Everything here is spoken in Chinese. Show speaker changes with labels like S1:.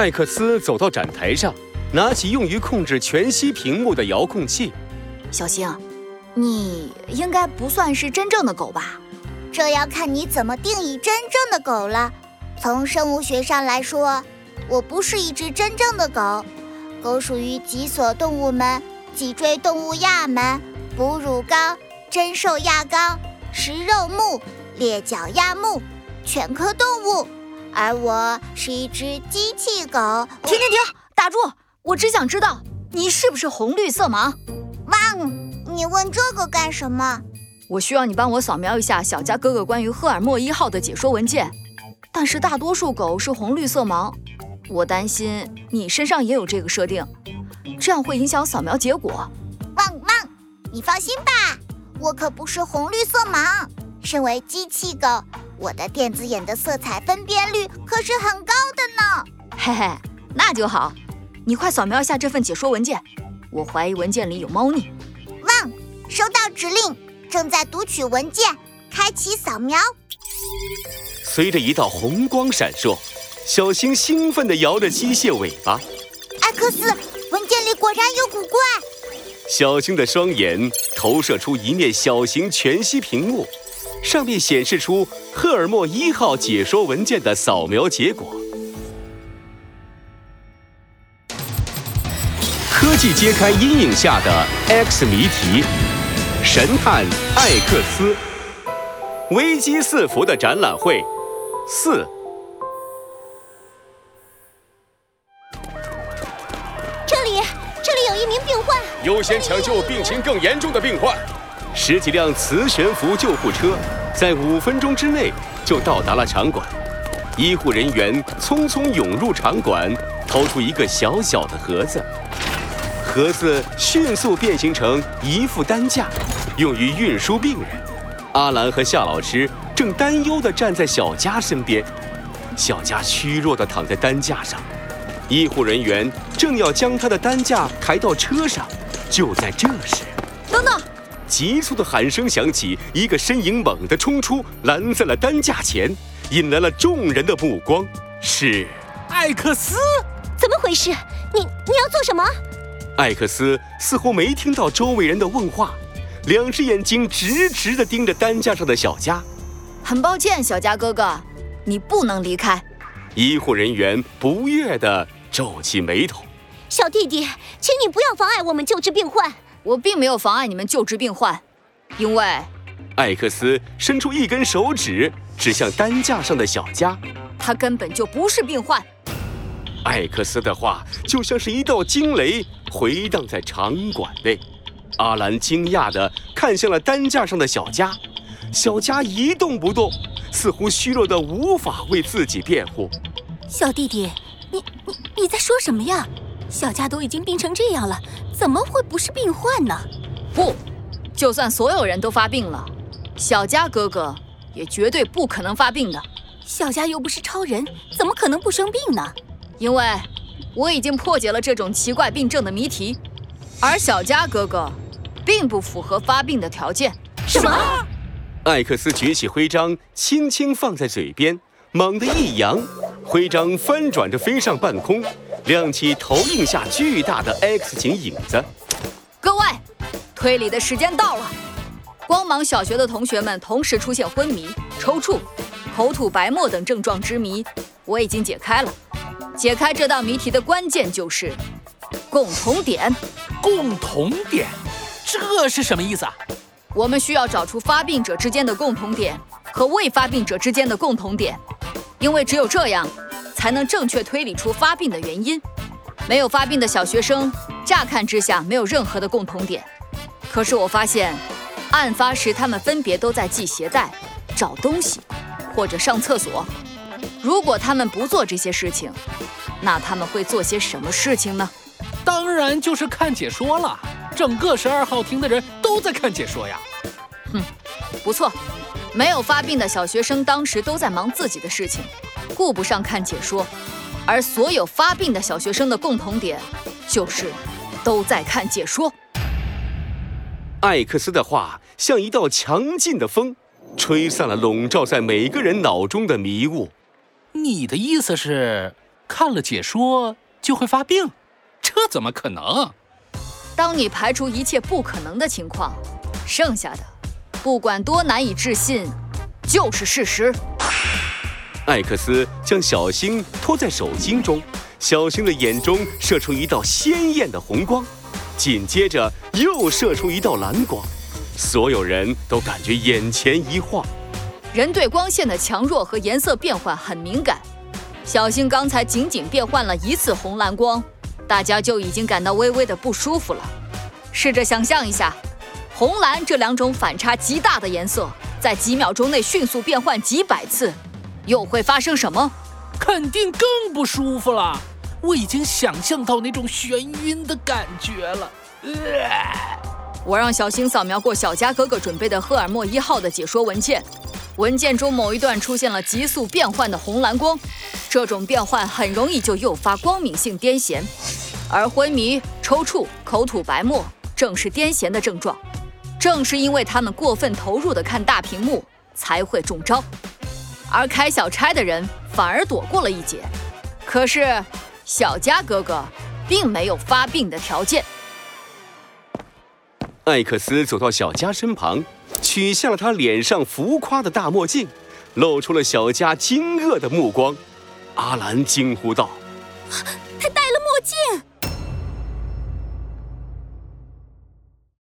S1: 艾克斯走到展台上，拿起用于控制全息屏幕的遥控器。
S2: 小星，你应该不算是真正的狗吧？
S3: 这要看你怎么定义真正的狗了。从生物学上来说，我不是一只真正的狗。狗属于脊索动物门、脊椎动物亚门、哺乳纲、真兽亚纲、食肉目、猎角亚目、犬科动物。而我是一只机器狗。
S2: 停停停！打住！我只想知道你是不是红绿色盲。
S3: 汪，你问这个干什么？
S2: 我需要你帮我扫描一下小佳哥哥关于赫尔墨一号的解说文件，但是大多数狗是红绿色盲，我担心你身上也有这个设定，这样会影响扫描结果。
S3: 汪汪，你放心吧，我可不是红绿色盲。身为机器狗，我的电子眼的色彩分辨率可是很高的呢。
S2: 嘿嘿，那就好，你快扫描一下这份解说文件，我怀疑文件里有猫腻。
S3: 汪，收到指令。正在读取文件，开启扫描。
S1: 随着一道红光闪烁，小星兴奋地摇着机械尾巴。
S3: 艾克斯，文件里果然有古怪。
S1: 小星的双眼投射出一面小型全息屏幕，上面显示出赫尔墨一号解说文件的扫描结果。科技揭开阴影下的 X 谜题。神探艾克斯，危机四伏的展览会四。
S3: 这里，这里有一名病患，
S1: 优先抢救病情更严重的病患。十几辆磁悬浮救护车在五分钟之内就到达了场馆，医护人员匆匆涌入场馆，掏出一个小小的盒子。盒子迅速变形成一副担架，用于运输病人。阿兰和夏老师正担忧地站在小佳身边，小佳虚弱地躺在担架上。医护人员正要将他的担架抬到车上，就在这时，
S2: 等等！
S1: 急促的喊声响起，一个身影猛地冲出，拦在了担架前，引来了众人的目光。是
S4: 艾克斯？
S3: 怎么回事？你你要做什么？
S1: 艾克斯似乎没听到周围人的问话，两只眼睛直直地盯着担架上的小佳。
S2: 很抱歉，小佳哥哥，你不能离开。
S1: 医护人员不悦地皱起眉头。
S3: 小弟弟，请你不要妨碍我们救治病患。
S2: 我并没有妨碍你们救治病患，因为……
S1: 艾克斯伸出一根手指指向担架上的小佳，
S2: 他根本就不是病患。
S1: 艾克斯的话就像是一道惊雷。回荡在场馆内，阿兰惊讶地看向了担架上的小佳，小佳一动不动，似乎虚弱得无法为自己辩护。
S5: 小弟弟，你你你在说什么呀？小佳都已经病成这样了，怎么会不是病患呢？
S2: 不，就算所有人都发病了，小佳哥哥也绝对不可能发病的。
S5: 小佳又不是超人，怎么可能不生病呢？
S2: 因为。我已经破解了这种奇怪病症的谜题，而小佳哥哥并不符合发病的条件。
S5: 什么？
S1: 艾克斯举起徽章，轻轻放在嘴边，猛地一扬，徽章翻转着飞上半空，亮起投影下巨大的 X 型影子。
S2: 各位，推理的时间到了！光芒小学的同学们同时出现昏迷、抽搐、口吐白沫等症状之谜，我已经解开了。解开这道谜题的关键就是共同点。
S4: 共同点，这是什么意思啊？
S2: 我们需要找出发病者之间的共同点和未发病者之间的共同点，因为只有这样，才能正确推理出发病的原因。没有发病的小学生，乍看之下没有任何的共同点，可是我发现，案发时他们分别都在系鞋带、找东西，或者上厕所。如果他们不做这些事情，那他们会做些什么事情呢？
S4: 当然就是看解说了。整个十二号厅的人都在看解说呀。
S2: 哼，不错。没有发病的小学生当时都在忙自己的事情，顾不上看解说。而所有发病的小学生的共同点，就是都在看解说。
S1: 艾克斯的话像一道强劲的风，吹散了笼罩在每个人脑中的迷雾。
S4: 你的意思是，看了解说就会发病，这怎么可能？
S2: 当你排除一切不可能的情况，剩下的，不管多难以置信，就是事实。
S1: 艾克斯将小星托在手心中，小星的眼中射出一道鲜艳的红光，紧接着又射出一道蓝光，所有人都感觉眼前一晃。
S2: 人对光线的强弱和颜色变换很敏感，小星刚才仅仅变换了一次红蓝光，大家就已经感到微微的不舒服了。试着想象一下，红蓝这两种反差极大的颜色，在几秒钟内迅速变换几百次。又会发生什么？
S4: 肯定更不舒服了。我已经想象到那种眩晕的感觉了。
S2: 我让小星扫描过小佳哥哥准备的赫尔墨一号的解说文件，文件中某一段出现了急速变换的红蓝光，这种变换很容易就诱发光敏性癫痫，而昏迷、抽搐、口吐白沫正是癫痫的症状。正是因为他们过分投入的看大屏幕，才会中招。而开小差的人反而躲过了一劫，可是小佳哥哥并没有发病的条件。
S1: 艾克斯走到小佳身旁，取下了他脸上浮夸的大墨镜，露出了小佳惊愕的目光。阿兰惊呼道：“